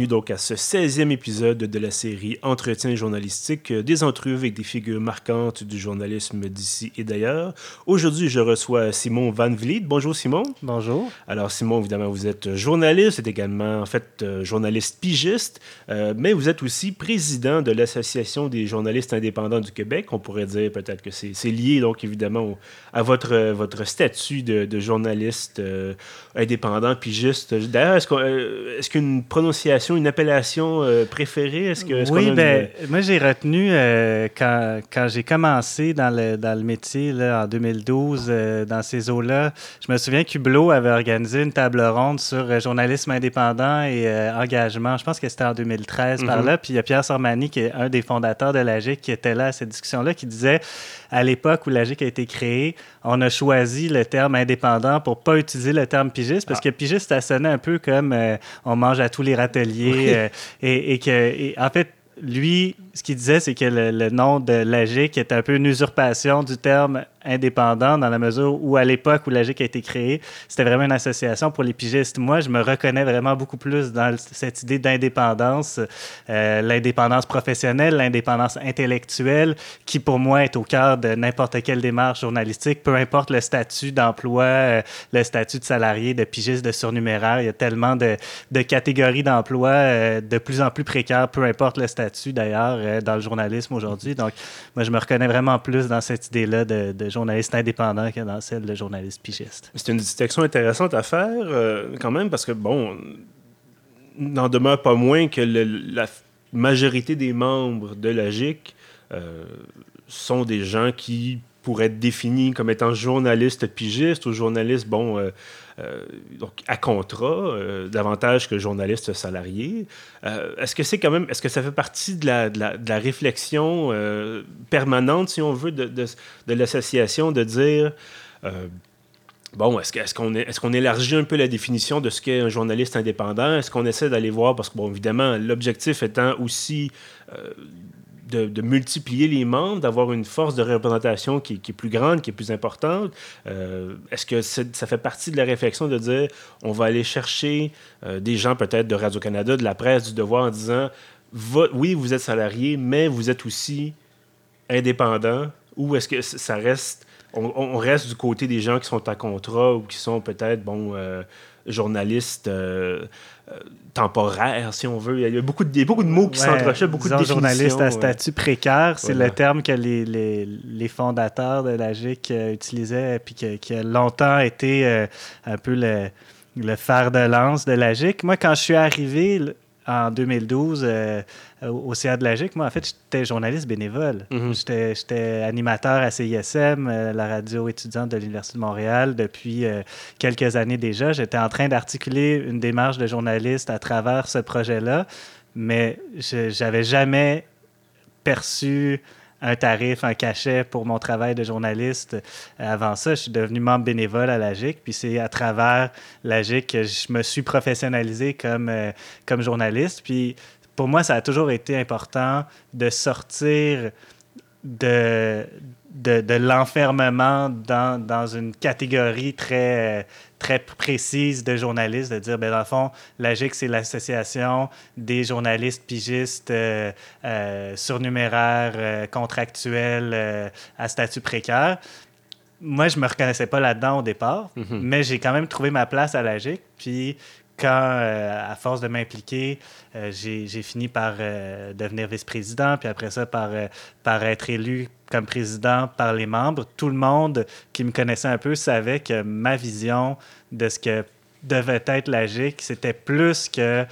Bienvenue donc à ce 16e épisode de la série Entretien journalistique, euh, des entrevues avec des figures marquantes du journalisme d'ici et d'ailleurs. Aujourd'hui, je reçois Simon Van Vliet. Bonjour Simon. Bonjour. Alors Simon, évidemment, vous êtes journaliste, vous êtes également en fait euh, journaliste pigiste, euh, mais vous êtes aussi président de l'Association des journalistes indépendants du Québec. On pourrait dire peut-être que c'est lié donc évidemment à votre, votre statut de, journaliste indépendant pigiste. D'ailleurs, est-ce qu'une prononciation une appellation euh, préférée? Est-ce que, oui, ben, moi j'ai retenu euh, quand, quand j'ai commencé dans le, dans le métier là, en 2012, euh, dans ces eaux-là, je me souviens qu'Hublot avait organisé une table ronde sur journalisme indépendant et engagement. Je pense que c'était en 2013 par mhm. là. Puis il y a Pierre Sormani, qui est un des fondateurs de l'AGIC, qui était là à cette discussion-là, qui disait à l'époque où l'AGIC a été créé, on a choisi le terme indépendant pour pas utiliser le terme pigiste parce ah. que pigiste, ça sonnait un peu comme on mange à tous les râteliers euh, et, et, que, en fait, lui, ce qu'il disait, c'est que le, nom de l'AGIC est un peu une usurpation du terme indépendant dans la mesure où, à l'époque où l'AGIC a été créé, c'était vraiment une association pour les pigistes. Moi, je me reconnais vraiment beaucoup plus dans cette idée d'indépendance, euh, l'indépendance professionnelle, l'indépendance intellectuelle, qui pour moi est au cœur de n'importe quelle démarche journalistique, peu importe le statut d'emploi, euh, le statut de salarié, de pigiste, de surnuméraire. Il y a tellement de, catégories d'emploi euh, de plus en plus précaires, peu importe le statut d'ailleurs dans le journalisme aujourd'hui. Donc, moi, je me reconnais vraiment plus dans cette idée-là de, journaliste indépendant que dans celle de journaliste pigiste. C'est une distinction intéressante à faire, euh, quand même, parce que, bon, n'en demeure pas moins que la majorité des membres de la GIC euh, sont des gens qui pourraient être définis comme étant journalistes pigistes ou journalistes, bon, euh, euh, donc à contrat, euh, davantage que journaliste salarié. Euh, est-ce que c'est quand même, est-ce que ça fait partie de la, réflexion permanente, si on veut, de, l'association, de dire Bon, est-ce qu'on est, est, qu'on élargit un peu la définition de ce qu'est un journaliste indépendant? Est-ce qu'on essaie d'aller voir, parce que, bon, évidemment, l'objectif étant aussi de, multiplier les membres, d'avoir une force de représentation qui, est plus grande, qui est plus importante? Euh, est-ce que ça fait partie de la réflexion de dire on va aller chercher euh, des gens peut-être de Radio-Canada, de la presse, du devoir en disant oui, vous êtes salarié, mais vous êtes aussi indépendant? Ou est-ce que ça reste. On, reste du côté des gens qui sont à contrat ou qui sont peut-être, bon, euh, journalistes euh, temporaire, si on veut. Il y a beaucoup de, beaucoup de mots qui s'entrechoquent, beaucoup de définitions. journaliste à statut précaire, c'est le terme que les, les, les fondateurs de la GIC euh, utilisaient, puis qui a longtemps été euh, un peu le, le fer de lance de la GIC. Moi, quand je suis arrivé en 2012 au CA de la GIC, moi, en fait, j'étais journaliste bénévole. Mhm. J'étais animateur à CISM, euh, la radio étudiante de l'Université de Montréal, depuis euh, quelques années déjà. J'étais en train d'articuler une démarche de journaliste à travers ce projet-là, mais je n'avais jamais perçu un tarif, un cachet pour mon travail de journaliste. Avant ça, je suis devenu membre bénévole à la GIC, puis c'est à travers la GIC que je me suis professionnalisé comme, euh, comme journaliste. Puis pour moi, ça a toujours été important de sortir de, de, l'enfermement dans, dans, une catégorie très, très précise de journalistes, de dire, ben, dans le fond, l'AGIC, c'est l'association des journalistes pigistes euh, euh, surnuméraires, euh, contractuels, à statut précaire. Moi, je me reconnaissais pas là-dedans au départ, mm-hmm. mais j'ai quand même trouvé ma place à l'AGIC. Puis quand, euh, à force de m'impliquer, euh, j'ai fini par euh, devenir vice-président, puis après ça, par, par être élu comme président par les membres. Tout le monde qui me connaissait un peu savait que ma vision de ce que devait être la GIC, c'était plus que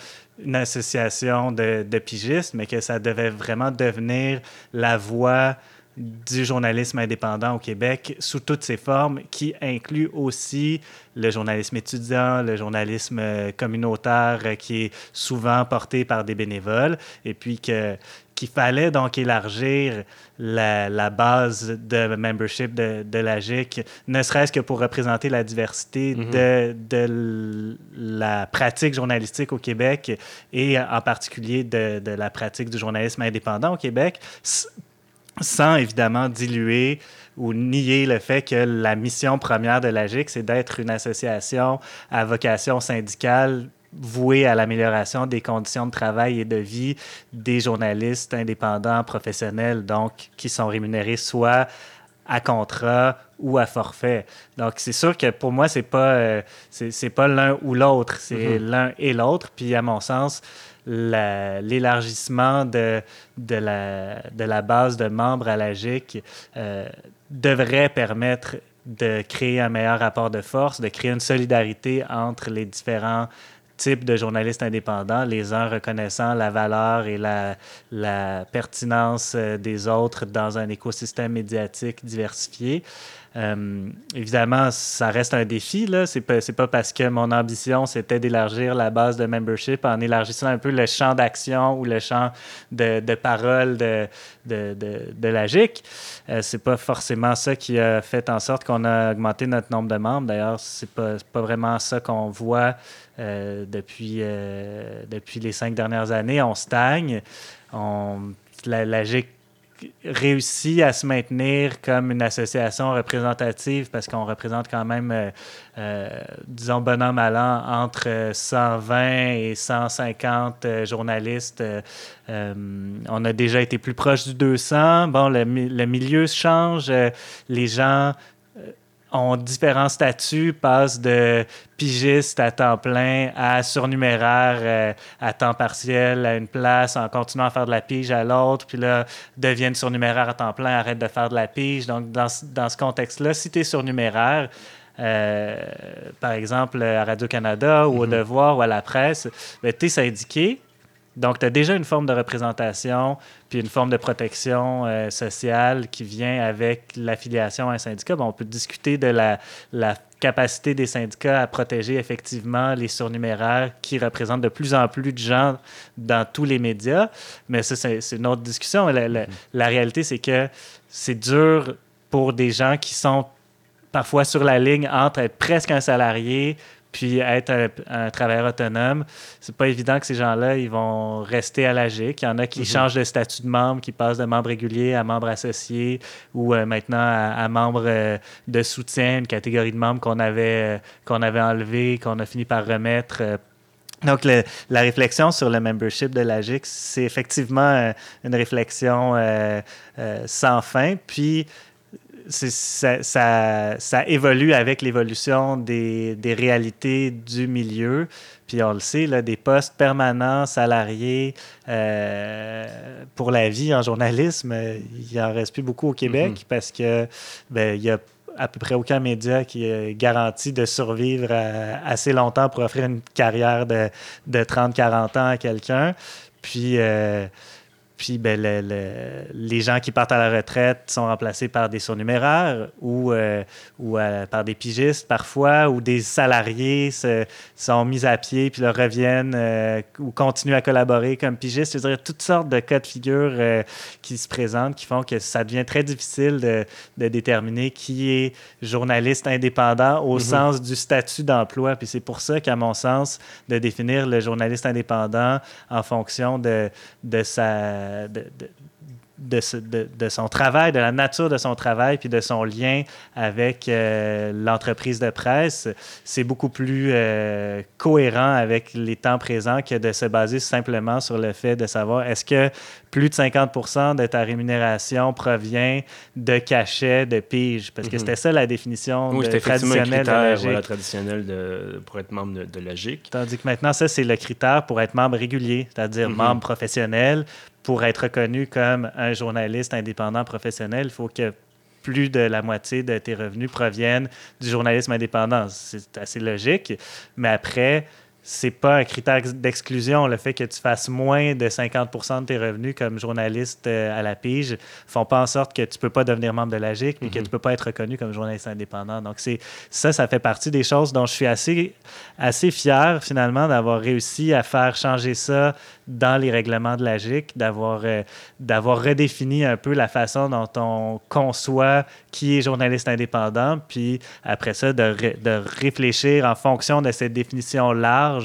une association de, de, pigistes, mais que ça devait vraiment devenir la voix du journalisme indépendant au Québec sous toutes ses formes, qui inclut aussi le journalisme étudiant, le journalisme euh, communautaire euh, qui est souvent porté par des bénévoles, et puis que qu'il fallait donc élargir la, base de membership de, de la GIC, ne serait-ce que pour représenter la diversité mhm. de, de, la pratique journalistique au Québec et en particulier de, de la pratique du journalisme indépendant au Québec, sans évidemment diluer ou nier le fait que la mission première de l'AGIC, c'est d'être une association à vocation syndicale vouée à l'amélioration des conditions de travail et de vie des journalistes indépendants, professionnels, donc qui sont rémunérés soit à contrat ou à forfait. Donc, c'est sûr que pour moi, c'est pas, euh, c'est, pas l'un ou l'autre, c'est mm-hmm. l'un et l'autre. Puis, à mon sens, l'élargissement de, de, la, de la base de membres à la GIC euh, devrait permettre de créer un meilleur rapport de force, de créer une solidarité entre les différents types de journalistes indépendants, les uns reconnaissant la valeur et la, la pertinence euh, des autres dans un écosystème médiatique diversifié. Euh, évidemment, ça reste un défi. Ce n'est pas, pas, parce que mon ambition, c'était d'élargir la base de membership en élargissant un peu le champ d'action ou le champ de, parole de, de, de, la GIC. Euh, c'est pas forcément ça qui a fait en sorte qu'on a augmenté notre nombre de membres. D'ailleurs, c'est pas, pas vraiment ça qu'on voit euh, depuis, euh, depuis les cinq dernières années. On stagne. On, la, la GIC réussi à se maintenir comme une association représentative parce qu'on représente quand même, euh, euh, disons, bon an, mal an, entre 120 et 150 euh, journalistes. on a déjà été plus proche du 200. Bon, le, le milieu change. les gens ont différents statuts, passent de pigiste à temps plein à surnuméraire euh, à temps partiel à une place en continuant à faire de la pige à l'autre, puis là, deviennent surnuméraire à temps plein, arrêtent de faire de la pige. Donc, dans, dans ce contexte-là, si tu es surnuméraire, euh, par exemple à Radio-Canada ou au mm-hmm. Devoir ou à la presse, ben, tu es syndiqué, donc, tu as déjà une forme de représentation, puis une forme de protection euh, sociale qui vient avec l'affiliation à un syndicat. Bon, on peut discuter de la, capacité des syndicats à protéger effectivement les surnuméraires qui représentent de plus en plus de gens dans tous les médias, mais ça, c'est une autre discussion. La, la réalité, c'est que c'est dur pour des gens qui sont parfois sur la ligne entre être presque un salarié puis être un, travailleur autonome, c'est pas évident que ces gens-là, ils vont rester à l'AGIC. Il y en a qui mhm. changent de statut de membre, qui passent de membre régulier à membre associé ou euh, maintenant à, membre euh, de soutien, une catégorie de membres qu'on avait, euh, qu'on avait enlevé, qu'on a fini par remettre. donc, la réflexion sur le membership de l'AGIC, c'est effectivement une réflexion sans fin. Puis, ça, ça, ça, évolue avec l'évolution des, des, réalités du milieu. Puis on le sait, là, des postes permanents, salariés euh, pour la vie en journalisme, il n'y en reste plus beaucoup au Québec mm-hmm. parce que ben, il y a à peu près aucun média qui est garanti de survivre assez longtemps pour offrir une carrière de, de 30-40 ans à quelqu'un. Puis euh, puis ben, les gens qui partent à la retraite sont remplacés par des surnuméraires ou, euh, ou euh, par des pigistes parfois, ou des salariés se, sont mis à pied puis leur reviennent euh, ou continuent à collaborer comme pigistes. Je veux dire, toutes sortes de cas de figure qui se présentent qui font que ça devient très difficile de, de déterminer qui est journaliste indépendant au mm-hmm. sens du statut d'emploi. Puis c'est pour ça qu'à mon sens, de définir le journaliste indépendant en fonction de, de sa de, de, de, son travail, de la nature de son travail, puis de son lien avec euh, l'entreprise de presse, c'est beaucoup plus euh, cohérent avec les temps présents que de se baser simplement sur le fait de savoir est-ce que plus de 50 de ta rémunération provient de cachets, de piges, parce que mhm. c'était ça la définition traditionnelle de la traditionnelle pour être membre de, de Logique. Tandis que maintenant, ça, c'est le critère pour être membre régulier, c'est-à-dire mhm. membre professionnel, pour être reconnu comme un journaliste indépendant professionnel, il faut que plus de la moitié de tes revenus proviennent du journalisme indépendant. C'est assez logique. Mais après, c'est pas un critère d'exclusion. Le fait que tu fasses moins de 50% de tes revenus comme journaliste euh, à la pige font pas en sorte que tu peux pas devenir membre de la GIC et que mhm. tu peux pas être reconnu comme journaliste indépendant. Donc, c'est ça, ça fait partie des choses dont je suis assez, assez fier, finalement, d'avoir réussi à faire changer ça dans les règlements de la GIC, d'avoir euh, d'avoir redéfini un peu la façon dont on conçoit qui est journaliste indépendant, puis après ça, de, de réfléchir en fonction de cette définition large,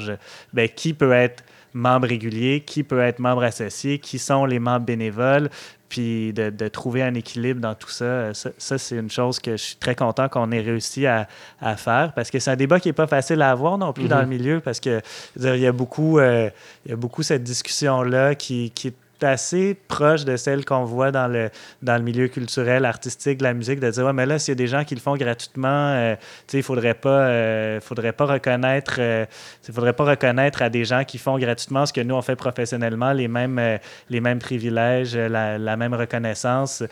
ben, qui peut être membre régulier, qui peut être membre associé, qui sont les membres bénévoles, puis de, de trouver un équilibre dans tout ça. Ça, c'est une chose que je suis très content qu'on ait réussi à, à faire parce que c'est un débat qui n'est pas facile à avoir non plus dans le mm-hmm. milieu parce que il y a beaucoup, euh, il y a beaucoup cette discussion-là qui, qui est assez proche de celle qu'on voit dans le, dans le milieu culturel, artistique, de la musique, de dire ouais, mais là, s'il y a des gens qui le font gratuitement, euh, il ne faudrait pas, euh, faudrait pas reconnaître euh, faudrait pas reconnaître à des gens qui font gratuitement ce que nous, on fait professionnellement, les mêmes, les mêmes privilèges, la, la même reconnaissance.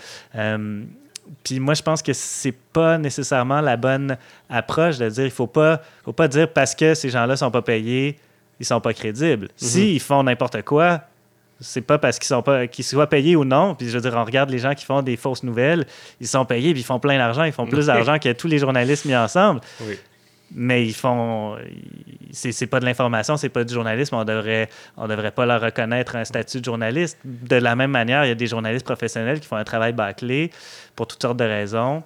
puis moi, je pense que c'est pas nécessairement la bonne approche de dire il faut pas, faut pas dire parce que ces gens-là sont pas payés, ils sont pas crédibles. Mm-hmm. S'ils font n'importe quoi, c'est pas parce qu'ils sont pas qu'ils soient payés ou non. Puis je veux dire, on regarde les gens qui font des fausses nouvelles, ils sont payés, puis ils font plein d'argent, ils font plus d'argent que tous les journalistes mis ensemble. Mais ils font. C'est pas de l'information, c'est pas du journalisme. On devrait, on devrait pas leur reconnaître un statut de journaliste. De la même manière, il y a des journalistes professionnels qui font un travail bâclé pour toutes sortes de raisons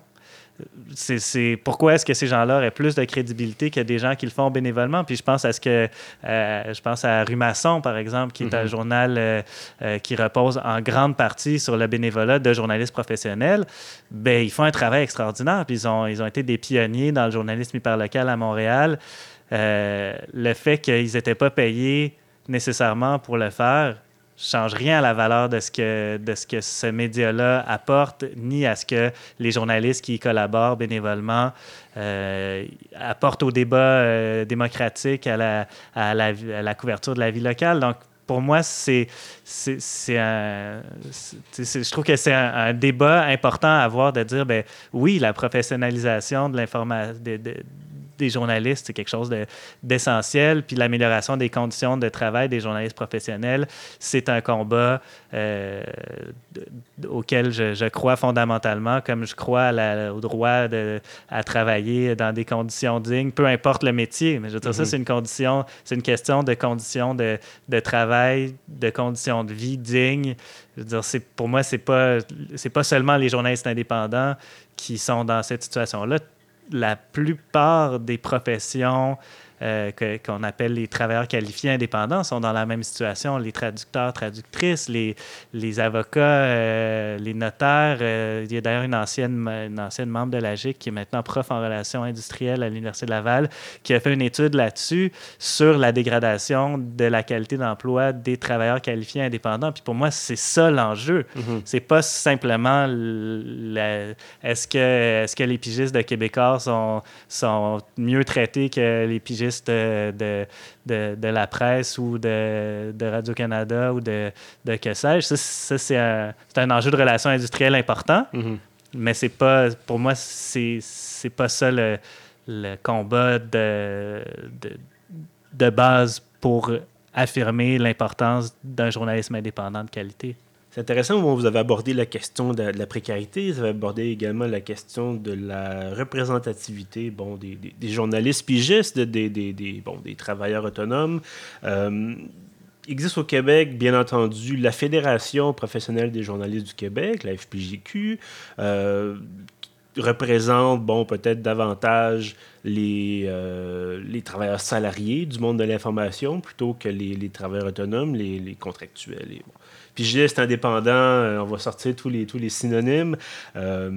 c'est pourquoi est-ce que ces gens-là auraient plus de crédibilité que des gens qui le font bénévolement? Puis je pense à ce que euh, je pense à Rumasson, par exemple, qui est un mm-hmm. journal euh, euh, qui repose en grande partie sur le bénévolat de journalistes professionnels. Ben ils font un travail extraordinaire. Puis ils ont, ils ont été des pionniers dans le journalisme hyperlocal à Montréal. le fait qu'ils n'étaient pas payés nécessairement pour le faire, change rien à la valeur de ce que, de ce, que ce média-là apporte, ni à ce que les journalistes qui y collaborent bénévolement euh, apportent au débat euh, démocratique, à la, à, la, couverture de la vie locale. Donc, pour moi, c'est, c'est, un, je trouve que c'est un, débat important à avoir de dire, ben oui, la professionnalisation de l'information, des journalistes, c'est quelque chose d'essentiel. Puis l'amélioration des conditions de travail des journalistes professionnels, c'est un combat euh, auquel je, crois fondamentalement, comme je crois au droit de, à travailler dans des conditions dignes, peu importe le métier. Mais je veux dire, ça, mm-hmm. c'est une condition, c'est une question de conditions de, de, travail, de conditions de vie dignes. Je veux dire, pour moi, c'est pas, pas seulement les journalistes indépendants qui sont dans cette situation-là la plupart des professions euh, qu'on appelle les travailleurs qualifiés indépendants sont dans la même situation. Les traducteurs, traductrices, les, les avocats, euh, les notaires. Euh, il y a d'ailleurs une ancienne, une ancienne membre de la GIC qui est maintenant prof en relations industrielles à l'Université de Laval qui a fait une étude là-dessus sur la dégradation de la qualité d'emploi des travailleurs qualifiés indépendants. Puis pour moi, c'est ça l'enjeu. Mm-hmm. C'est pas simplement est-ce que, est -ce que les pigistes de Québécois sont, sont mieux traités que les pigistes de, de, la presse ou de, Radio-Canada ou de, de que sais-je. Ça, c'est un, un, enjeu de relations industrielles important, mm-hmm. mais c'est pas, pour moi, c'est, c'est pas ça le, le combat de, de base pour affirmer l'importance d'un journalisme indépendant de qualité. C'est intéressant, vous avez abordé la question de, la précarité, vous avez abordé également la question de la représentativité bon, des, journalistes pigistes, des, bon, des travailleurs autonomes. Euh, existe au Québec, bien entendu, la Fédération professionnelle des journalistes du Québec, la FPJQ, euh, représente, bon, peut-être davantage les, euh, les travailleurs salariés du monde de l'information plutôt que les, les travailleurs autonomes, les, contractuels. Bon pigiste, indépendant, euh, on va sortir tous les, synonymes. Euh,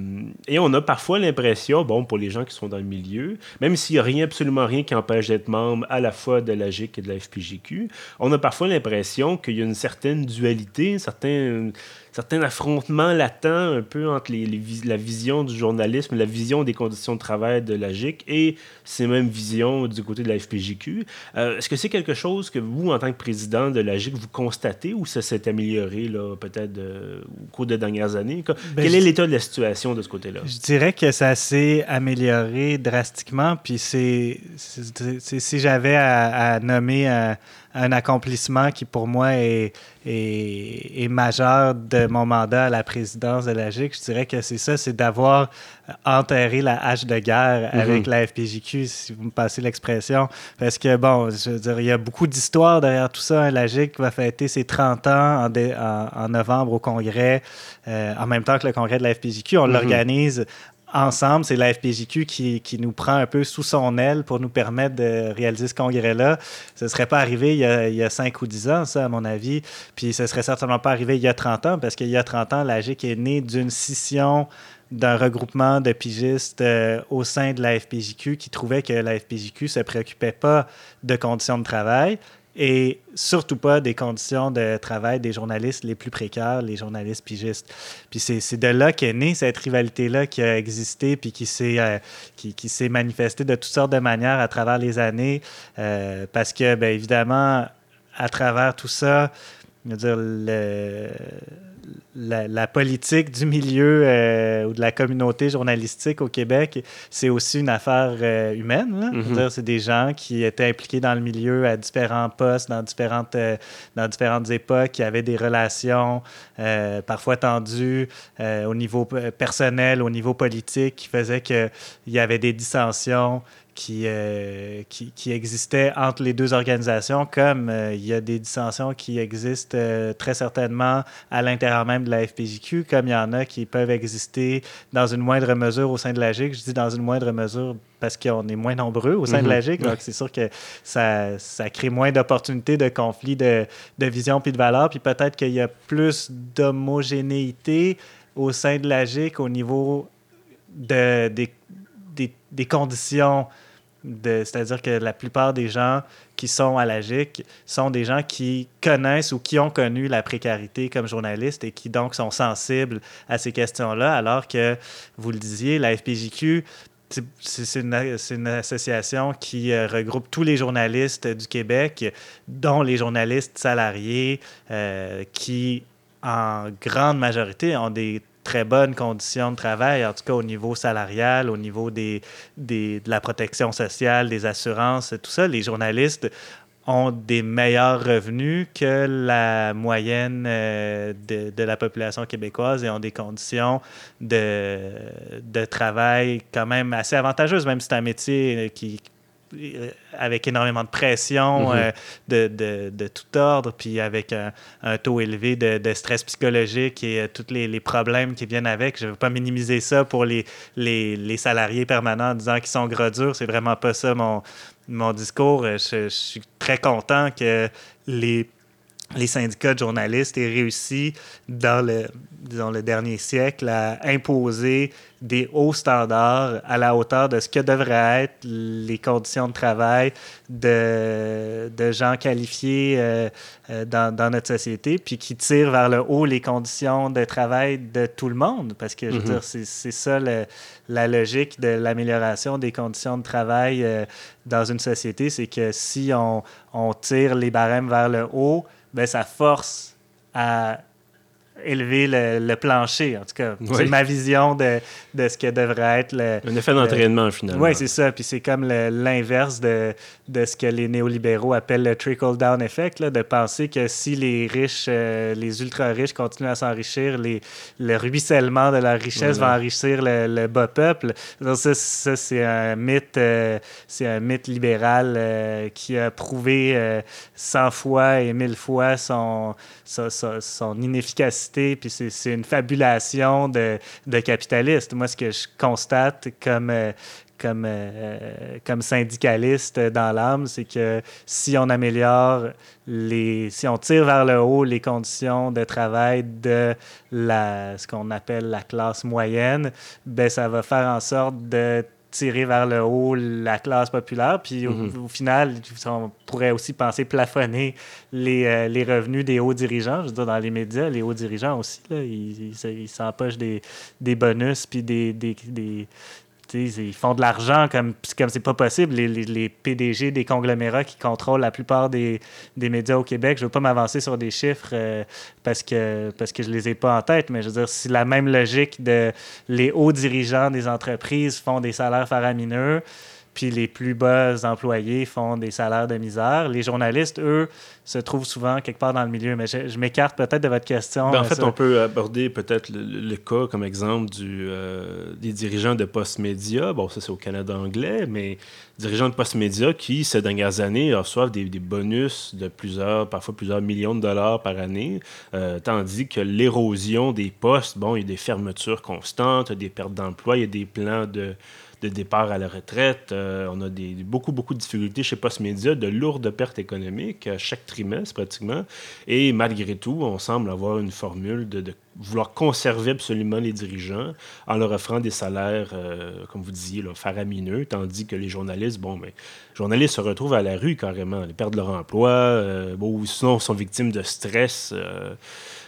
et on a parfois l'impression, bon, pour les gens qui sont dans le milieu, même s'il n'y a rien, absolument rien qui empêche d'être membre à la fois de la GIC et de la FPGQ, on a parfois l'impression qu'il y a une certaine dualité, un certain, certain affrontement latent un peu entre les, la vision du journalisme, la vision des conditions de travail de la GIC et ces mêmes visions du côté de la FPJQ. Euh, est-ce que c'est quelque chose que vous, en tant que président de la GIC, vous constatez ou ça s'est amélioré peut-être au cours des dernières années? Ben, Quel est l'état de la situation de ce côté-là? Je dirais que ça s'est amélioré drastiquement. Puis c'est, si j'avais à, à nommer un, un accomplissement qui, pour moi, est, est, majeur de mon mandat à la présidence de la GIC. Je dirais que c'est ça, c'est d'avoir enterré la hache de guerre mhm. avec la FPJQ, si vous me passez l'expression. Parce que, bon, je veux dire, il y a beaucoup d'histoires derrière tout ça. Hein. La GIC va fêter ses 30 ans en, en, novembre au Congrès, euh, en même temps que le Congrès de la FPJQ. On mhm. l'organise ensemble, c'est la FPJQ qui, qui, nous prend un peu sous son aile pour nous permettre de réaliser ce congrès-là. Ce ne serait pas arrivé il y, a, il y, a, 5 ou 10 ans, ça, à mon avis. Puis ce ne serait certainement pas arrivé il y a 30 ans, parce qu'il y a 30 ans, la GIC est née d'une scission d'un regroupement de pigistes euh, au sein de la FPJQ qui trouvait que la FPJQ ne se préoccupait pas de conditions de travail, et surtout pas des conditions de travail des journalistes les plus précaires, les journalistes pigistes. Puis c'est de là qu'est née cette rivalité-là qui a existé puis qui s'est euh, qui, manifestée de toutes sortes de manières à travers les années. Euh, parce que, bien évidemment, à travers tout ça, je veux dire, le, la, politique du milieu euh, ou de la communauté journalistique au Québec, c'est aussi une affaire euh, humaine. Mm-hmm. C'est des gens qui étaient impliqués dans le milieu à différents postes, dans différentes, euh, dans différentes époques, qui avaient des relations parfois tendues au niveau personnel, au niveau politique, qui faisaient qu'il y avait des dissensions. Euh, qui, qui, existait entre les deux organisations, comme euh, il y a des dissensions qui existent euh, très certainement à l'intérieur même de la FPJQ, comme il y en a qui peuvent exister dans une moindre mesure au sein de la GIC. Je dis dans une moindre mesure parce qu'on est moins nombreux au sein de la mhm. GIC, donc c'est sûr que ça, ça crée moins d'opportunités de conflits de, de vision puis de valeurs, puis peut-être qu'il y a plus d'homogénéité au sein de la GIC au niveau de, des, des, des conditions c'est-à-dire que la plupart des gens qui sont à la GIC sont des gens qui connaissent ou qui ont connu la précarité comme journalistes et qui donc sont sensibles à ces questions-là, alors que, vous le disiez, la FPJQ, c'est une, association qui euh, regroupe tous les journalistes du Québec, dont les journalistes salariés, euh, qui, en grande majorité, ont des très bonnes conditions de travail, en tout cas au niveau salarial, au niveau des, des, de la protection sociale, des assurances, tout ça. Les journalistes ont des meilleurs revenus que la moyenne euh, de, de, la population québécoise et ont des conditions de, de travail quand même assez avantageuses, même si c'est un métier qui avec énormément de pression mhm. euh, de, de, de, tout ordre, puis avec un, taux élevé de, de, stress psychologique et euh, tous les, les, problèmes qui viennent avec. Je ne veux pas minimiser ça pour les, les, les salariés permanents en disant qu'ils sont gros durs. C'est vraiment pas ça mon, mon discours. Je, je suis très content que les les syndicats de journalistes aient réussi dans le, disons, le dernier siècle à imposer des hauts standards à la hauteur de ce que devraient être les conditions de travail de, de gens qualifiés euh, euh, dans, dans, notre société, puis qui tirent vers le haut les conditions de travail de tout le monde. Parce que, je veux mm-hmm. dire, c'est ça le, la logique de l'amélioration des conditions de travail euh, dans une société, c'est que si on, on tire les barèmes vers le haut, ben, ça force à élever le, plancher. En tout cas, c'est ma vision de, de, ce que devrait être le. Un effet d'entraînement, finalement. Oui, c'est ça. Puis c'est comme l'inverse de, de, ce que les néolibéraux appellent le trickle-down effect, là, de penser que si les riches, euh, les ultra-riches continuent à s'enrichir, le ruissellement de la richesse va enrichir le, bas peuple. Donc, ça, ça c'est un mythe, euh, c'est un mythe libéral euh, qui a prouvé 100 fois et mille fois son, son, son inefficacité puis c'est une fabulation de, de capitalistes. Moi, ce que je constate comme, euh, comme, euh, comme syndicaliste dans l'âme, c'est que si on améliore les, si on tire vers le haut les conditions de travail de la, ce qu'on appelle la classe moyenne, ben ça va faire en sorte de tirer vers le haut la classe populaire. Puis au, mhm. final, on pourrait aussi penser plafonner les, euh, les, revenus des hauts dirigeants. Je veux dire, dans les médias, les hauts dirigeants aussi, là, ils s'empochent des, des bonus puis des, des, ils font de l'argent comme comme c'est pas possible. Les, les, PDG des conglomérats qui contrôlent la plupart des, des médias au Québec, je veux pas m'avancer sur des chiffres euh, parce que parce que je les ai pas en tête, mais je veux dire, si la même logique de les hauts dirigeants des entreprises font des salaires faramineux, puis les plus bas employés font des salaires de misère. Les journalistes, eux, se trouvent souvent quelque part dans le milieu. Mais je, m'écarte peut-être de votre question. Ben, en fait, on peut aborder peut-être le, cas comme exemple du, euh, des dirigeants de post-média. Bon, ça, c'est au Canada anglais, mais dirigeants de post-média qui, ces dernières années, reçoivent des, bonus de plusieurs, parfois plusieurs millions de dollars par année, euh, tandis que l'érosion des postes, bon, il y a des fermetures constantes, des pertes d'emploi, il y a des plans de de départ à la retraite. Euh, on a des, beaucoup, beaucoup de difficultés chez Postmedia, de lourdes pertes économiques à chaque trimestre pratiquement. Et malgré tout, on semble avoir une formule de, vouloir conserver absolument les dirigeants en leur offrant des salaires, euh, comme vous disiez, faramineux, tandis que les journalistes, bon, mais les journalistes se retrouvent à la rue carrément, ils perdent leur emploi, euh, ou sinon sont victimes de stress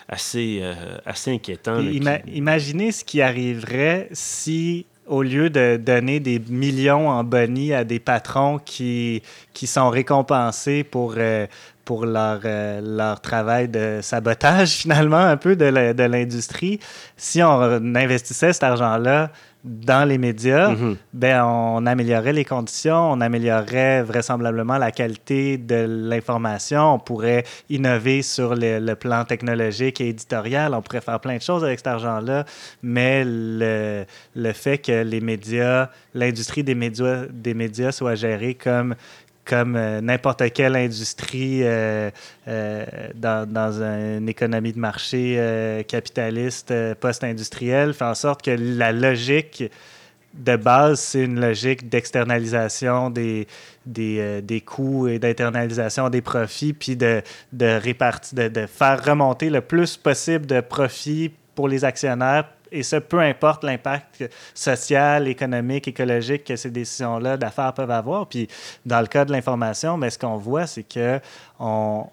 assez, assez inquiétant. Imaginez ce qui arriverait si au lieu de donner des millions en bonnie à des patrons qui, qui sont récompensés pour, euh, pour leur, euh, leur travail de sabotage, finalement, un peu de l'industrie, si on investissait cet argent-là dans les médias, mhm. ben, on améliorerait les conditions, on améliorerait vraisemblablement la qualité de l'information, on pourrait innover sur le, plan technologique et éditorial, on pourrait faire plein de choses avec cet argent-là, mais le, le fait que les médias, l'industrie des médias, des médias soit gérée comme comme euh, n'importe quelle industrie euh, euh, dans, dans, une économie de marché capitaliste post-industrielle, fait en sorte que la logique de base, c'est une logique d'externalisation des, des, des, coûts et d'internalisation des profits, puis de, de, de, de faire remonter le plus possible de profits pour les actionnaires et ce, peu importe l'impact social, économique, écologique que ces décisions-là d'affaires peuvent avoir. Puis, dans le cas de l'information, mais ce qu'on voit, c'est que on,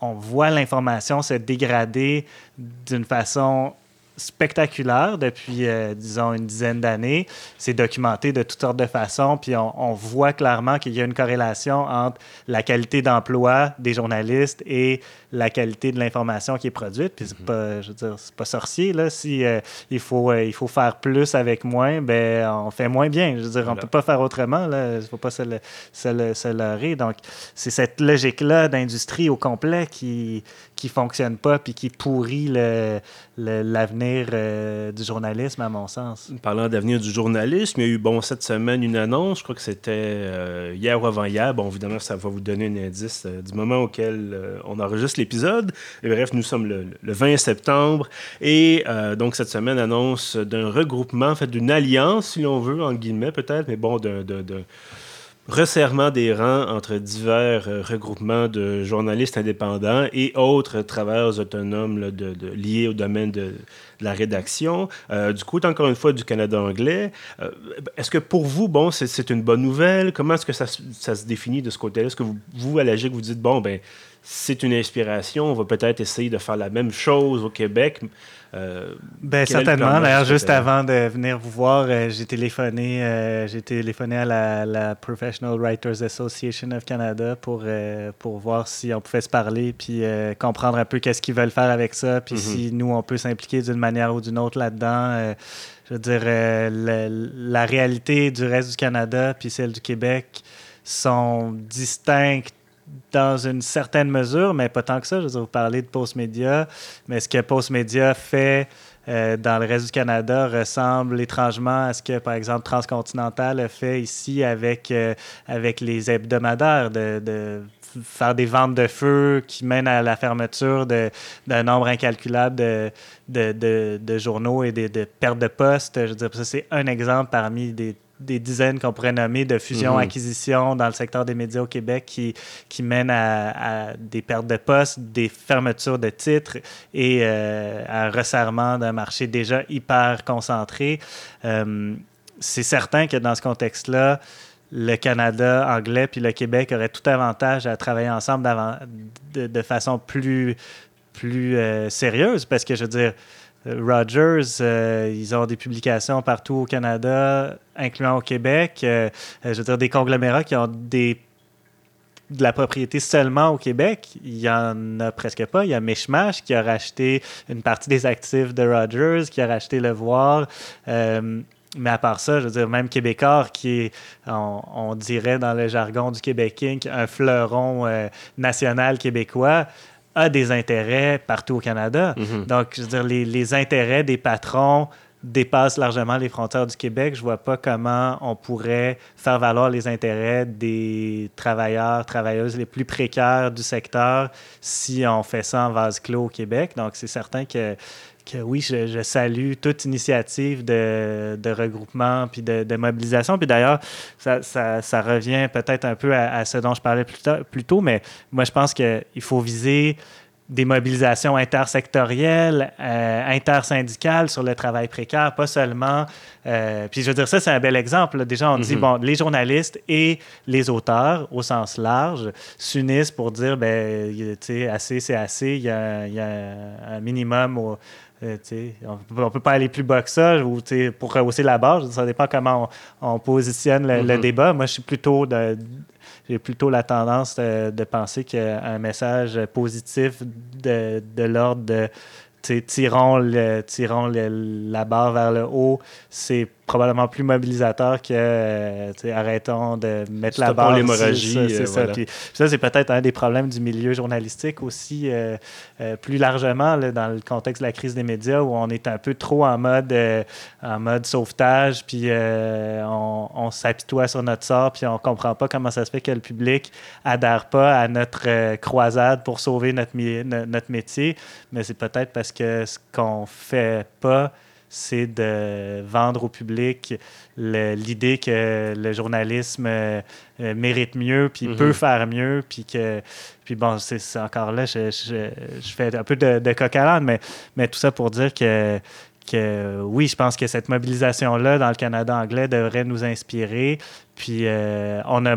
on voit l'information se dégrader d'une façon spectaculaire depuis, euh, disons, une dizaine d'années. C'est documenté de toutes sortes de façons, puis on, voit clairement qu'il y a une corrélation entre la qualité d'emploi des journalistes et la qualité de l'information qui est produite. Puis c'est mhm. pas, je veux dire, c'est pas sorcier, là. Si euh, il, faut, euh, il faut faire plus avec moins, ben on fait moins bien. Je veux dire, on peut pas faire autrement, là. Il faut pas se, le, se, leurrer. Donc, c'est cette logique-là d'industrie au complet qui, qui fonctionne pas puis qui pourrit l'avenir euh, du journalisme, à mon sens. Parlant d'avenir du journalisme, il y a eu, bon, cette semaine, une annonce, je crois que c'était hier ou avant-hier. Bon, évidemment, ça va vous donner un indice du moment auquel on enregistre l'épisode. Et bref, nous sommes le, 20 septembre. Et donc, cette semaine annonce d'un regroupement, en fait, d'une alliance, si l'on veut, en guillemets, peut-être, mais bon, d'un resserrement des rangs entre divers euh, regroupements de journalistes indépendants et autres travailleurs autonomes liés au domaine de, la rédaction. Euh, du coup, encore une fois, du Canada anglais. Euh, est-ce que pour vous, bon, c'est une bonne nouvelle? Comment est-ce que ça, se définit de ce côté-là? Est-ce que vous, vous, à la GIC, vous dites, bon, ben c'est une inspiration, on va peut-être essayer de faire la même chose au Québec? Euh, ben, certainement. D'ailleurs, juste avant de venir vous voir, euh, j'ai téléphoné, euh, j'ai téléphoné à la, Professional Writers Association of Canada pour, pour voir si on pouvait se parler puis comprendre un peu qu'est-ce qu'ils veulent faire avec ça, puis mhm. si nous, on peut s'impliquer d'une manière ou d'une autre là-dedans. je veux dire, la, la réalité du reste du Canada puis celle du Québec sont distinctes dans une certaine mesure, mais pas tant que ça. Je veux vous parler de Postmedia, mais ce que Postmedia fait euh, dans le reste du Canada ressemble étrangement à ce que, par exemple, Transcontinental a fait ici avec, euh, avec les hebdomadaires, de, de, faire des ventes de feu qui mènent à la fermeture d'un nombre incalculable de, de, de, journaux et de, de pertes de postes. Je veux dire, ça, c'est un exemple parmi des des dizaines qu'on pourrait nommer de fusions-acquisitions mhm. dans le secteur des médias au Québec qui, qui mènent à, des pertes de postes, des fermetures de titres et euh, à un resserrement d'un marché déjà hyper concentré. Euh, c'est certain que dans ce contexte-là, le Canada anglais puis le Québec auraient tout avantage à travailler ensemble de, de façon plus, plus euh, sérieuse parce que, je veux dire, Rogers, ils ont des publications partout au Canada, incluant au Québec. je veux dire, des conglomérats qui ont de la propriété seulement au Québec, il y en a presque pas. Il y a Mishmash qui a racheté une partie des actifs de Rogers, qui a racheté Le Voir. Euh, mais à part ça, je veux dire, même Québécois, qui est, on, dirait dans le jargon du Québec Inc., un fleuron euh, national québécois, a des intérêts partout au Canada. Mm-hmm. Donc, je veux dire, les, les intérêts des patrons dépasse largement les frontières du Québec. Je vois pas comment on pourrait faire valoir les intérêts des travailleurs, travailleuses les plus précaires du secteur si on fait ça en vase clos au Québec. Donc, c'est certain que, que oui, je, salue toute initiative de, regroupement puis de, mobilisation. Puis d'ailleurs, ça, revient peut-être un peu à, ce dont je parlais plus tôt, mais moi, je pense qu'il faut viser des mobilisations intersectorielles, euh, intersyndicales sur le travail précaire, pas seulement. Euh, puis je veux dire, ça, c'est un bel exemple. Déjà, on dit, mhm. bon, les journalistes et les auteurs, au sens large, s'unissent pour dire, ben, tu sais, assez, c'est assez, il y a, y a un minimum au, euh, on ne peut pas aller plus bas que ça ou, pour rehausser la barre. Ça dépend comment on, positionne le, le, mhm. débat. Moi, je suis plutôt de, j'ai plutôt la tendance de, penser qu'un message positif de, de l'ordre de tirons, le, la barre vers le haut, c'est probablement plus mobilisateur que euh, arrêtons de mettre la barre. l'hémorragie. C'est euh, ça. ça, c'est peut-être un des problèmes du milieu journalistique aussi, euh, plus largement dans le contexte de la crise des médias où on est un peu trop en mode, en mode sauvetage, puis on, on s'apitoie sur notre sort, puis on comprend pas comment ça se fait que le public adhère pas à notre croisade pour sauver notre, notre métier. Mais c'est peut-être parce que ce qu'on fait pas, c'est de vendre au public l'idée que le journalisme euh, mérite mieux, puis peut mhm. faire mieux, puis que... Puis bon, c'est encore là, je, fais un peu de, de coq à mais, mais tout ça pour dire que que oui, je pense que cette mobilisation-là dans le Canada anglais devrait nous inspirer. Puis euh, on, a,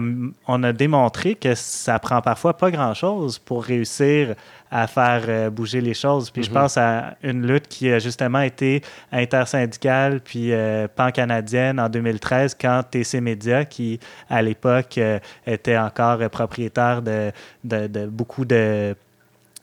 on a démontré que ça prend parfois pas grand-chose pour réussir à faire euh, bouger les choses. Puis je mhm. pense à une lutte qui a justement été intersyndicale puis euh, pan-canadienne en 2013 quand TC Media, qui à l'époque était encore propriétaire de, de, de beaucoup de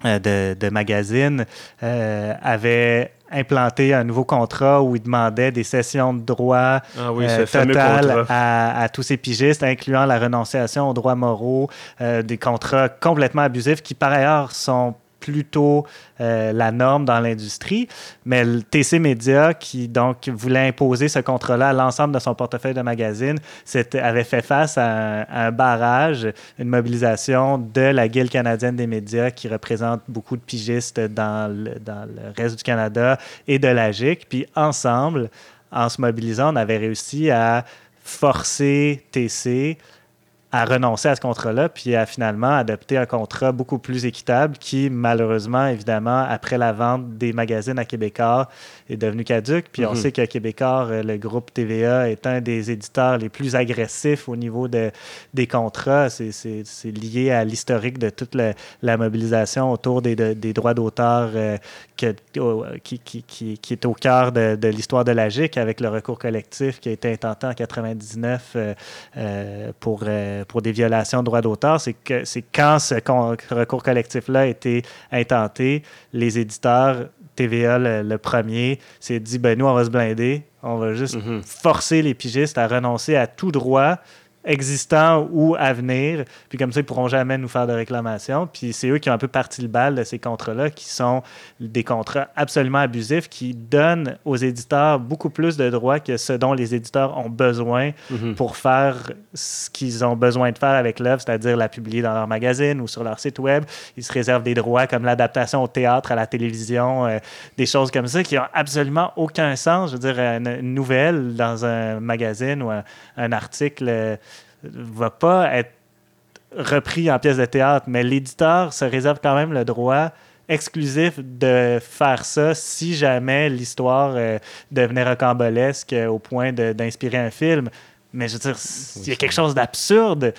de, de, magazines avait implanté un nouveau contrat où il demandait des sessions de droit ah euh, totales à, tous ces pigistes, incluant la renonciation aux droits moraux, euh, des contrats complètement abusifs qui, par ailleurs, sont plutôt euh, la norme dans l'industrie. Mais TC Media, qui donc voulait imposer ce contrat-là à l'ensemble de son portefeuille de magazines, avait fait face à un, barrage, une mobilisation de la Guilde canadienne des médias qui représente beaucoup de pigistes dans le, dans le reste du Canada et de la GIC. Puis ensemble, en se mobilisant, on avait réussi à forcer TC à renoncer à ce contrat-là, puis à finalement adopter un contrat beaucoup plus équitable qui, malheureusement, évidemment, après la vente des magazines à Québécois, est devenu caduque. Puis on mhm. sait que Québécois, euh, le groupe TVA, est un des éditeurs les plus agressifs au niveau de, des contrats. C'est lié à l'historique de toute la, mobilisation autour des, des droits d'auteur euh, qui, qui, qui, est au cœur de, de l'histoire de la GIC avec le recours collectif qui a été intenté en 99 euh, pour pour des violations de droits d'auteur, c'est quand ce recours collectif-là a été intenté, les éditeurs, TVA le, premier, s'est dit ben nous, on va se blinder, on va juste mm-hmm. forcer les pigistes à renoncer à tout droit existants ou à venir. Puis comme ça, ils ne pourront jamais nous faire de réclamation. Puis c'est eux qui ont un peu parti le bal de ces contrats-là, qui sont des contrats absolument abusifs, qui donnent aux éditeurs beaucoup plus de droits que ce dont les éditeurs ont besoin mhm. pour faire ce qu'ils ont besoin de faire avec l'œuvre, c'est-à-dire la publier dans leur magazine ou sur leur site web. Ils se réservent des droits comme l'adaptation au théâtre, à la télévision, euh, des choses comme ça qui n'ont absolument aucun sens. Je veux dire, une, nouvelle dans un magazine ou un article euh, va pas être repris en pièce de théâtre, mais l'éditeur se réserve quand même le droit exclusif de faire ça si jamais l'histoire euh, devenait rocambolesque au point d'inspirer un film. Mais je veux dire, il y a quelque chose d'absurde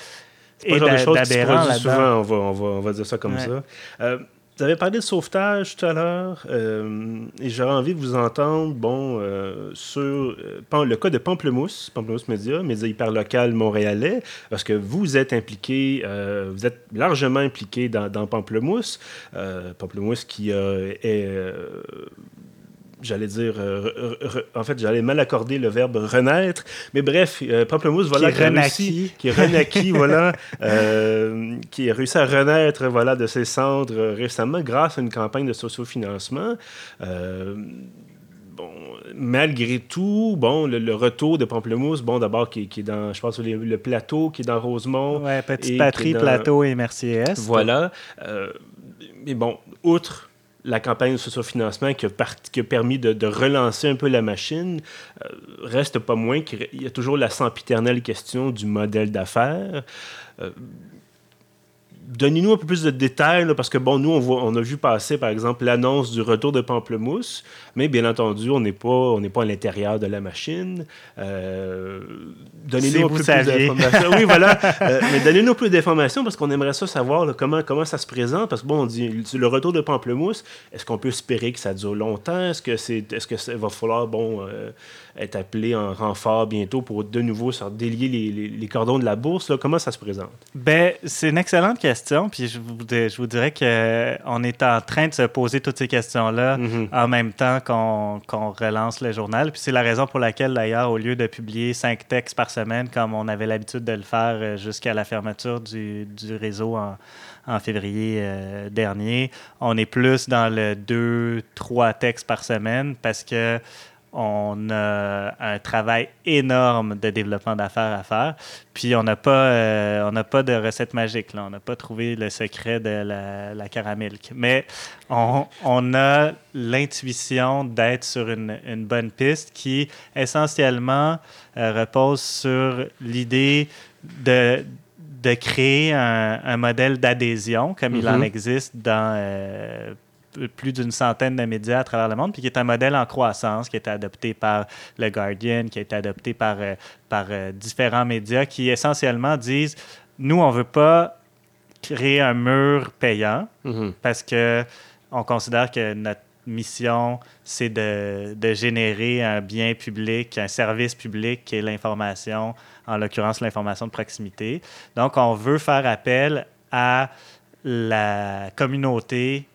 et d'aberrant là-dedans. Souvent, on va, on, va, on va, dire ça comme ça. Euh, vous avez parlé de sauvetage tout à l'heure, euh, et j'aurais envie de vous entendre, bon, euh, sur euh, le cas de Pamplemousse, Pamplemousse Média, média hyper local montréalais, parce que vous êtes impliqué, vous êtes largement impliqué dans, dans Pamplemousse, Pamplemousse qui est j'allais dire, euh, en fait, j'allais mal accorder le verbe renaître, mais bref, euh, Pamplemousse, voilà, qui est renaquis, qui est renaquis, voilà, euh, qui a réussi à renaître, voilà, de ses cendres récemment grâce à une campagne de sociofinancement. Bon, malgré tout, bon, le, retour de Pamplemousse, bon, d'abord, qui, est dans, je pense, le, le plateau, qui est dans Rosemont. Ouais, Petite Patrie, Plateau et Mercier-Est. Voilà. mais bon, outre la campagne de socio-financement qui, a permis de, relancer un peu la machine, euh, reste pas moins qu'il y a toujours la sempiternelle question du modèle d'affaires. Euh, Donnez-nous un peu plus de détails, parce que, bon, nous, on, voit, on a vu passer, par exemple, l'annonce du retour de Pamplemousse, mais bien entendu, on n'est pas, pas à l'intérieur de la machine. Euh, donnez-nous plus d'informations. oui, voilà. Euh, mais donnez-nous plus d'informations, parce qu'on aimerait ça savoir comment, comment ça se présente. Parce que, bon, on dit le retour de Pamplemousse, est-ce qu'on peut espérer que ça dure longtemps? Est-ce que c'est est-ce que ça va falloir, bon, euh, être appelé en renfort bientôt pour de nouveau se délier les, les, cordons de la bourse? Là? Comment ça se présente? Ben, c'est une excellente question. Puis je vous, je vous dirais qu'on est en train de se poser toutes ces questions-là mm-hmm. en même temps qu'on relance le journal. Puis c'est la raison pour laquelle, d'ailleurs, au lieu de publier cinq textes par semaine, comme on avait l'habitude de le faire euh, jusqu'à la fermeture du, réseau en, en février euh, dernier, on est plus dans le deux, trois textes par semaine parce que on a un travail énorme de développement d'affaires à faire. Puis on n'a pas, euh, on pas de recette magique. Là. On n'a pas trouvé le secret de la, la caramilk. Mais on, on a l'intuition d'être sur une, une, bonne piste qui essentiellement euh, repose sur l'idée de, de créer un, un modèle d'adhésion comme il en mm-hmm. existe dans euh, plus d'une centaine de médias à travers le monde, puis qui est un modèle en croissance, qui a été adopté par le Guardian, qui a été adopté par, euh, par euh, différents médias, qui essentiellement disent, nous, on ne veut pas créer un mur payant, mm-hmm. parce que on considère que notre mission, c'est de, de, générer un bien public, un service public qui est l'information, en l'occurrence l'information de proximité. Donc, on veut faire appel à la communauté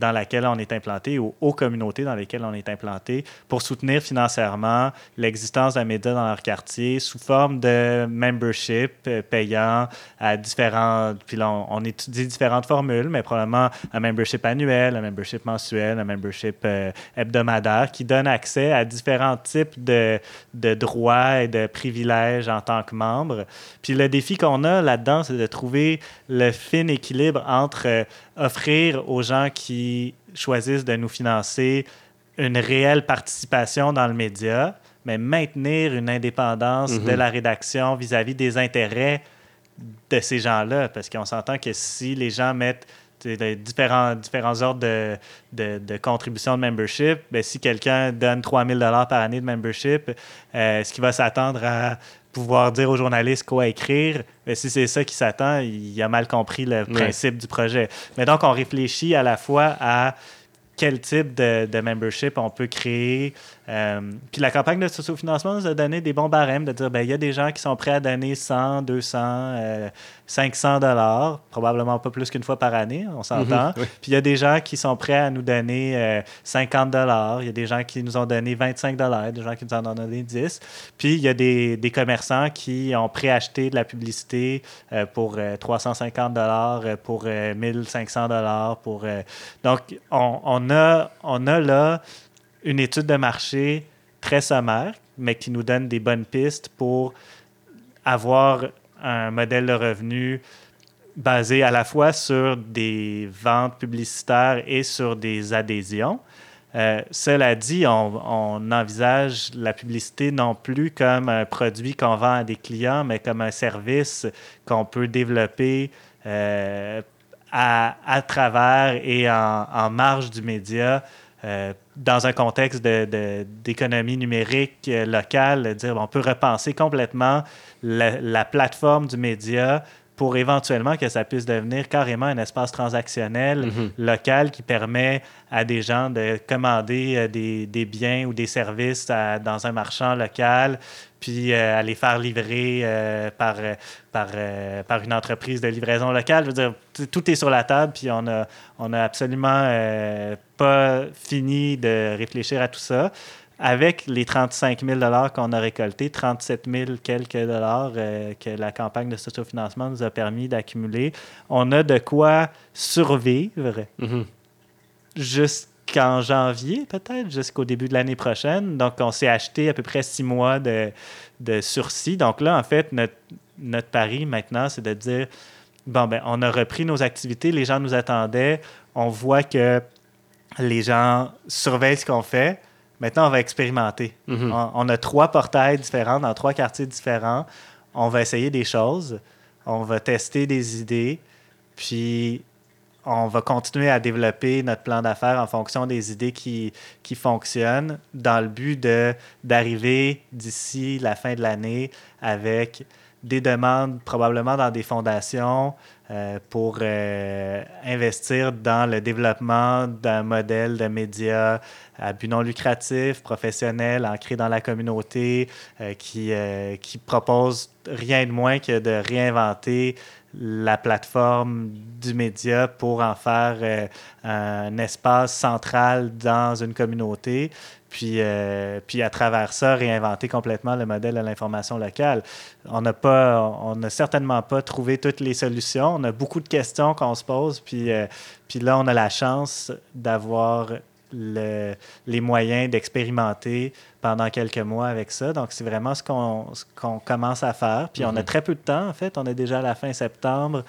dans laquelle on est implanté ou aux communautés dans lesquelles on est implanté pour soutenir financièrement l'existence d'un média dans leur quartier sous forme de membership euh, payant à différents. Puis on, étudie différentes formules, mais probablement un membership annuel, un membership mensuel, un membership euh, hebdomadaire qui donne accès à différents types de, de droits et de privilèges en tant que membre. Puis le défi qu'on a là-dedans, c'est de trouver le fin équilibre entre euh, offrir aux gens qui choisissent de nous financer une réelle participation dans le média, mais maintenir une indépendance de mhm. la rédaction vis-à-vis des intérêts de ces gens-là. Parce qu'on s'entend que si les gens mettent différents, différents ordres de, de, de contribution de membership, bien, si quelqu'un donne 3000 dollars par année de membership, euh, est-ce qu'il va s'attendre à pouvoir dire aux journalistes quoi écrire, mais si c'est ça qui s'attend, il a mal compris le principe du projet. Mais donc, on réfléchit à la fois à quel type de, de membership on peut créer. Euh, puis la campagne de socio-financement nous a donné des bons barèmes de dire, ben il y a des gens qui sont prêts à donner 100, 200, 500 dollars, probablement pas plus qu'une fois par année, on s'entend. Mhm, Puis il y a des gens qui sont prêts à nous donner 50 euh, dollars, il y a des gens qui nous ont donné 25 dollars, des gens qui nous en ont donné 10. Puis il y a des, des commerçants qui ont préacheté de la publicité euh, pour 350 euh, dollars, pour 1500 dollars. Pour, donc on, on, a, on a là une étude de marché très sommaire, mais qui nous donne des bonnes pistes pour avoir un modèle de revenu basé à la fois sur des ventes publicitaires et sur des adhésions. Euh, cela dit, on, envisage la publicité non plus comme un produit qu'on vend à des clients, mais comme un service qu'on peut développer euh, à, travers et en, en marge du média euh, dans un contexte d'économie numérique locale, dire on peut repenser complètement la, plateforme du média pour éventuellement que ça puisse devenir carrément un espace transactionnel Mhm. local qui permet à des gens de commander euh, des, des biens ou des services à- dans un marchand local, puis euh, à les faire livrer euh, par, euh, par, euh, par une entreprise de livraison locale. Je veux dire, tout est sur la table, puis on a, on a absolument pas fini de réfléchir à tout ça. Avec les 35 000 qu'on a récoltés, 37 000 quelques dollars euh, que la campagne de sociofinancement nous a permis d'accumuler, on a de quoi survivre Mhm. jusqu'en janvier, peut-être, jusqu'au début de l'année prochaine. Donc, on s'est acheté à peu près six mois de, de sursis. Donc là, en fait, notre, notre pari maintenant, c'est de dire, bon, ben, on a repris nos activités, les gens nous attendaient, on voit que les gens surveillent ce qu'on fait. Maintenant, on va expérimenter. Mhm. On, on a trois portails différents dans trois quartiers différents. On va essayer des choses. On va tester des idées. Puis, on va continuer à développer notre plan d'affaires en fonction des idées qui, qui fonctionnent dans le but d'arriver d'ici la fin de l'année avec des demandes probablement dans des fondations pour euh, investir dans le développement d'un modèle de médias à but non lucratif, professionnel, ancré dans la communauté, euh, qui, euh, qui propose rien de moins que de réinventer la plateforme du média pour en faire euh, un espace central dans une communauté, puis, euh, puis à travers ça, réinventer complètement le modèle de l'information locale. On n'a pas, on n'a certainement pas trouvé toutes les solutions. On a beaucoup de questions qu'on se pose, puis, euh, puis là, on a la chance d'avoir le- les moyens d'expérimenter pendant quelques mois avec ça. Donc, c'est vraiment ce qu'on ce qu'on commence à faire. Puis, on a Mhm. très peu de temps, en fait. On est déjà à la fin septembre.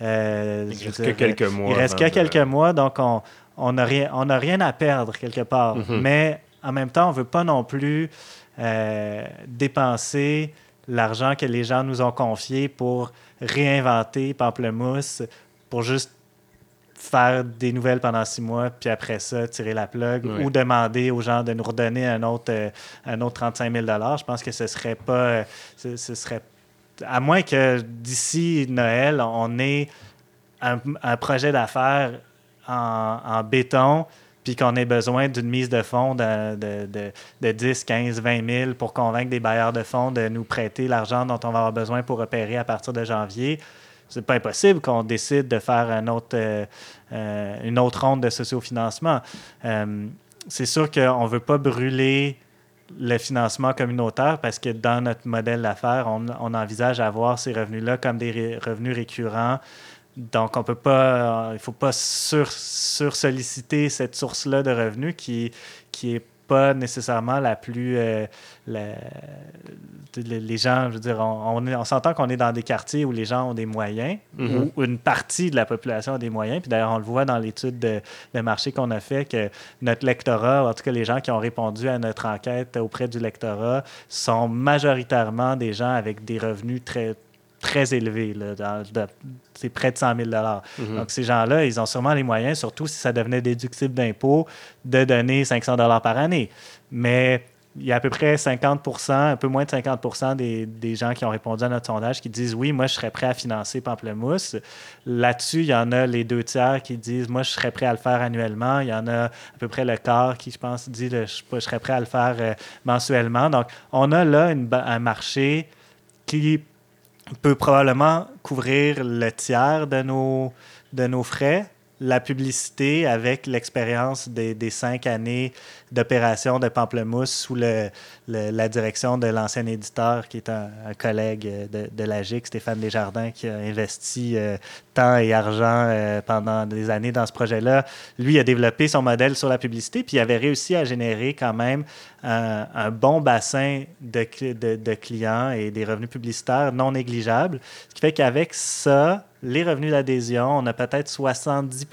Euh, Il reste que quelques mois. il reste que quelques mois, donc on on n'a rien, on rien à perdre quelque part. Mhm. Mais en même temps, on ne veut pas non plus euh, dépenser l'argent que les gens nous ont confié pour réinventer Pamplemousse, pour juste faire des nouvelles pendant six mois, puis après ça, tirer la plug, ou demander aux gens de nous redonner un autre, euh, un autre 35 000 Je pense que ce serait pas... euh, ce, ce serait... À moins que d'ici Noël, on ait un, un projet d'affaires en, en béton, puis qu'on ait besoin d'une mise de fonds de, de, de, de 10, 15, 20 000 pour convaincre des bailleurs de fonds de nous prêter l'argent dont on va avoir besoin pour opérer à partir de janvier. C'est pas impossible qu'on décide de faire un autre, euh, euh, une autre ronde de sociofinancement. Euh, c'est sûr qu'on ne veut pas brûler le financement communautaire parce que dans notre modèle d'affaires, on, on envisage avoir ces revenus-là comme des revenus récurrents. Donc, on peut pas, euh, il ne faut pas sur, sur-solliciter cette source-là de revenus qui qui est pas nécessairement la plus... euh, la- les gens, je veux dire, on, on s'entend qu'on est dans des quartiers où les gens ont des moyens, Mhm. ou une partie de la population a des moyens. Puis d'ailleurs, on le voit dans l'étude de, de marché qu'on a fait, que notre lectorat, en tout cas les gens qui ont répondu à notre enquête auprès du lectorat, sont majoritairement des gens avec des revenus très très élevés. c'est près de 100 000 Mhm. Donc, ces gens-là, ils ont sûrement les moyens, surtout si ça devenait déductible d'impôts, de donner 500 par année. Mais il y a à peu près 50 un peu moins de 50 des, des gens qui ont répondu à notre sondage qui disent oui, moi, je serais prêt à financer Pamplemousse. Là-dessus, il y en a les deux tiers qui disent moi, je serais prêt à le faire annuellement. Il y en a à peu près le quart qui, je pense, dit le- je, je serais prêt à le faire euh, mensuellement. Donc, on a là une un marché qui peut probablement couvrir le tiers de nos, frais. La publicité avec l'expérience des cinq années d'opération de Pamplemousse sous le, le- la direction de l'ancien éditeur qui est un, un collègue euh, de, de la GIC, Stéphane Desjardins, qui a investi euh, temps et argent euh, pendant des années dans ce projet-là. Lui a développé son modèle sur la publicité, puis il avait réussi à générer quand même un, un bon bassin de, de- de clients et des revenus publicitaires non négligeables. Ce qui fait qu'avec ça, les revenus d'adhésion, on a peut-être 70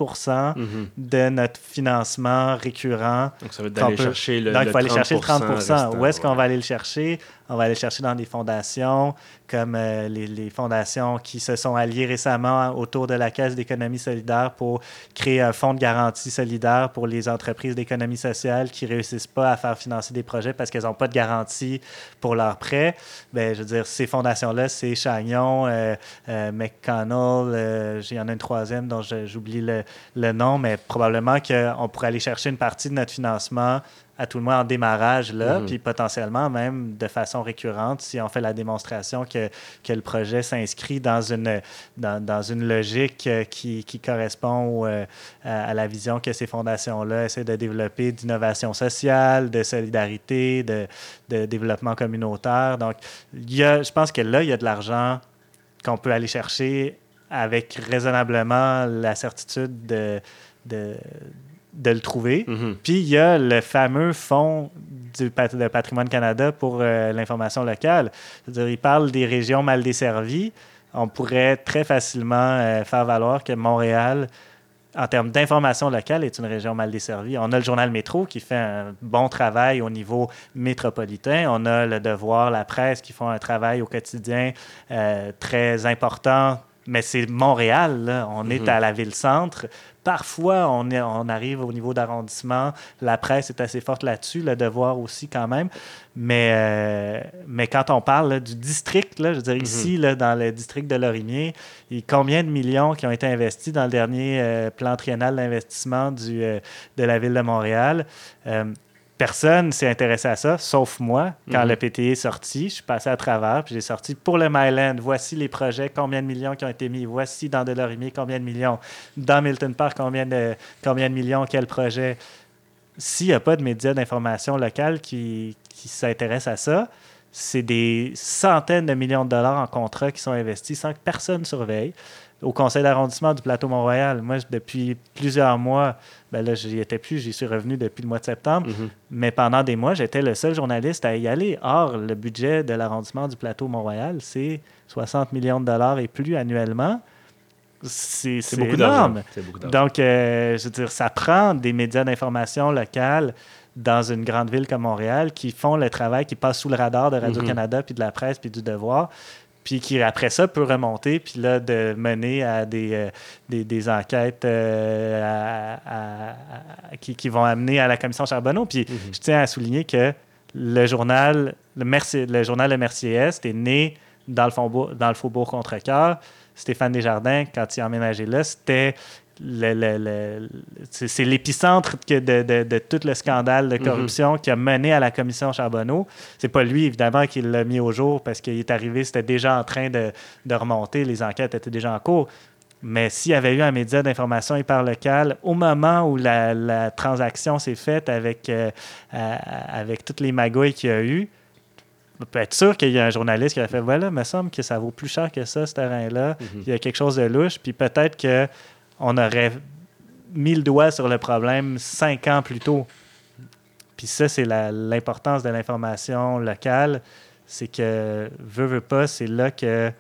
Mhm. de notre financement récurrent. Donc, ça veut dire chercher le. Donc, il faut aller chercher le 30 restant, Où est-ce qu'on va aller le chercher? On va aller chercher dans des fondations comme euh, les, fondations qui se sont alliées récemment autour de la Caisse d'économie solidaire pour créer un fonds de garantie solidaire pour les entreprises d'économie sociale qui réussissent pas à faire financer des projets parce qu'elles n'ont pas de garantie pour leurs prêts. Ben, je veux dire, ces fondations-là, c'est Chagnon, euh, euh, McConnell, il y en a une troisième dont j'oublie le, le, nom, mais probablement qu'on pourrait aller chercher une partie de notre financement à tout le moins en démarrage, là, mhm. puis potentiellement même de façon récurrente, si on fait la démonstration que, que le projet s'inscrit dans une, dans, dans, une logique euh, qui, qui correspond euh, à, la vision que ces fondations-là essaient de développer d'innovation sociale, de solidarité, de, de, développement communautaire. Donc, il y a, je pense que là, il y a de l'argent qu'on peut aller chercher avec raisonnablement la certitude de, de de le trouver. Mhm. Puis il y a le fameux fonds du de Patrimoine Canada pour euh, l'information locale. C'est-à-dire, il parle des régions mal desservies. On pourrait très facilement euh, faire valoir que Montréal, en termes d'information locale, est une région mal desservie. On a le journal Métro qui fait un bon travail au niveau métropolitain. On a le Devoir, la presse qui font un travail au quotidien euh, très important mais c'est Montréal, on est mhm. à la ville-centre. Parfois, on, on arrive au niveau d'arrondissement. La presse est assez forte là-dessus, le devoir aussi quand même. Mais, euh, mais quand on parle du district, là, je veux dire, mhm. ici, là, dans le district de Lorimier, il y a combien de millions qui ont été investis dans le dernier euh, plan triennal d'investissement euh, de la ville de Montréal? Personne s'est intéressé à ça, sauf moi. Quand mhm. le PTE est sorti, je suis passé à travers, puis j'ai sorti pour le Myland, voici les projets, combien de millions qui ont été mis, voici dans Delorimier, combien de millions, dans Milton Park, combien de, combien de millions, quel projet. S'il n'y a pas de médias d'information locale qui, qui s'intéressent à ça, c'est des centaines de millions de dollars en contrats qui sont investis sans que personne surveille au conseil d'arrondissement du plateau Mont-Royal. Moi, depuis plusieurs mois, ben là, j'y étais plus, j'y suis revenu depuis le mois de septembre, mhm. mais pendant des mois, j'étais le seul journaliste à y aller. Or, le budget de l'arrondissement du plateau Mont-Royal, c'est 60 millions de dollars et plus annuellement. C'est beaucoup énorme. Donc, euh, je veux dire, ça prend des médias d'information locales dans une grande ville comme Montréal qui font le travail, qui passe sous le radar de Radio-Canada, mhm. puis de la presse, puis du devoir, puis qui, après ça, peut remonter, puis là, de mener à des, euh, des, enquêtes euh, qui, vont amener à la commission Charbonneau. Puis mhm. je tiens à souligner que le journal, le, Merci, le journal Le Mercier-Est est né dans le, Faubourg, dans le Faubourg Contrecoeur. Stéphane Desjardins, quand il a emménagé là, c'était le, c'est l'épicentre de, de, de, tout le scandale de mhm. corruption qui a mené à la commission Charbonneau. C'est pas lui, évidemment, qui l'a mis au jour parce qu'il est arrivé, c'était déjà en train de, remonter, les enquêtes étaient déjà en cours. Mais s'il y avait eu un média d'information hyper local, au moment où la, transaction s'est faite avec, euh, avec toutes les magouilles qu'il y a eu, on peut être sûr qu'il y a un journaliste qui a fait Voilà, il me semble que ça vaut plus cher que ça, ce terrain-là. Mhm. Il y a quelque chose de louche. Puis peut-être que on aurait mis le doigt sur le problème cinq ans plus tôt. Puis ça, c'est l'importance de l'information locale. C'est que, veut, veut pas, c'est là que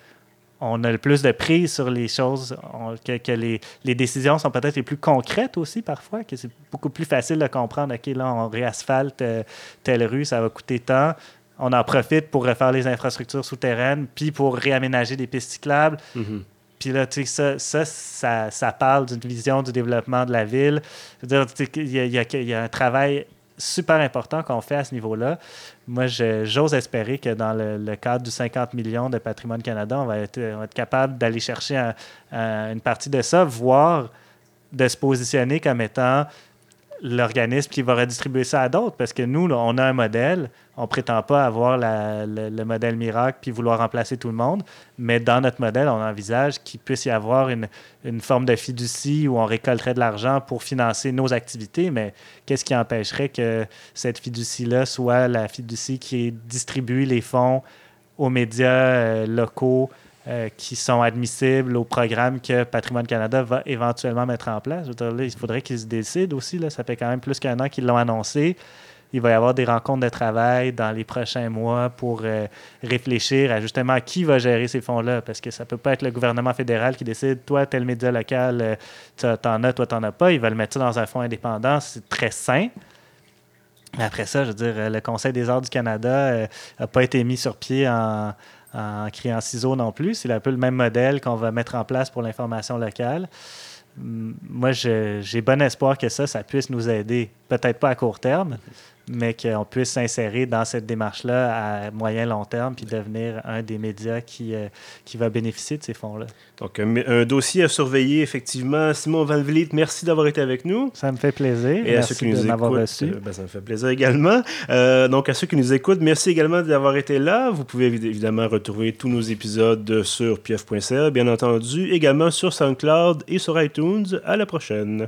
on a le plus de prise sur les choses, que, les, décisions sont peut-être les plus concrètes aussi parfois, que c'est beaucoup plus facile de comprendre, OK, là, on réasphalte euh, telle rue, ça va coûter tant. On en profite pour refaire les infrastructures souterraines, puis pour réaménager des pistes cyclables. Mm-hmm. Puis là, tu sais, ça, ça, ça, parle d'une vision du développement de la ville. il y, a, un travail super important qu'on fait à ce niveau-là. Moi, j'ose espérer que dans le, cadre du 50 millions de Patrimoine Canada, on va être capable d'aller chercher une partie de ça, voire de se positionner comme étant l'organisme qui va redistribuer ça à d'autres. Parce que nous, on a un modèle. On ne prétend pas avoir le, modèle miracle puis vouloir remplacer tout le monde. Mais dans notre modèle, on envisage qu'il puisse y avoir une, forme de fiducie où on récolterait de l'argent pour financer nos activités. Mais qu'est-ce qui empêcherait que cette fiducie-là soit la fiducie qui distribue les fonds aux médias euh, locaux, euh, qui sont admissibles au programme que Patrimoine Canada va éventuellement mettre en place. il faudrait qu'ils se décident aussi. Là. Ça fait quand même plus qu'un an qu'ils l'ont annoncé. Il va y avoir des rencontres de travail dans les prochains mois pour euh, réfléchir à justement qui va gérer ces fonds-là. Parce que ça ne peut pas être le gouvernement fédéral qui décide, toi, tel média local, euh, tu en as, toi, tu n'en as pas. Il va le mettre ça dans un fonds indépendant. C'est très sain. après ça, je veux dire, le Conseil des arts du Canada n'a pas été mis sur pied en, en criant ciseaux non plus. C'est un peu le même modèle qu'on va mettre en place pour l'information locale. Moi, j'ai bon espoir que ça, ça puisse nous aider. Peut-être pas à court terme, mais qu'on puisse s'insérer dans cette démarche-là à moyen long terme puis devenir un des médias qui, euh, qui va bénéficier de ces fonds-là. Donc, un, dossier à surveiller, effectivement. Simon Van Vliet, merci d'avoir été avec nous. Ça me fait plaisir. Et merci à ceux qui nous écoutent, reçu. Euh, ben, ça me fait plaisir également. Euh, donc, à ceux qui nous écoutent, merci également d'avoir été là. Vous pouvez évidemment retrouver tous nos épisodes sur pf.ca, bien entendu, également sur SoundCloud et sur iTunes. À la prochaine.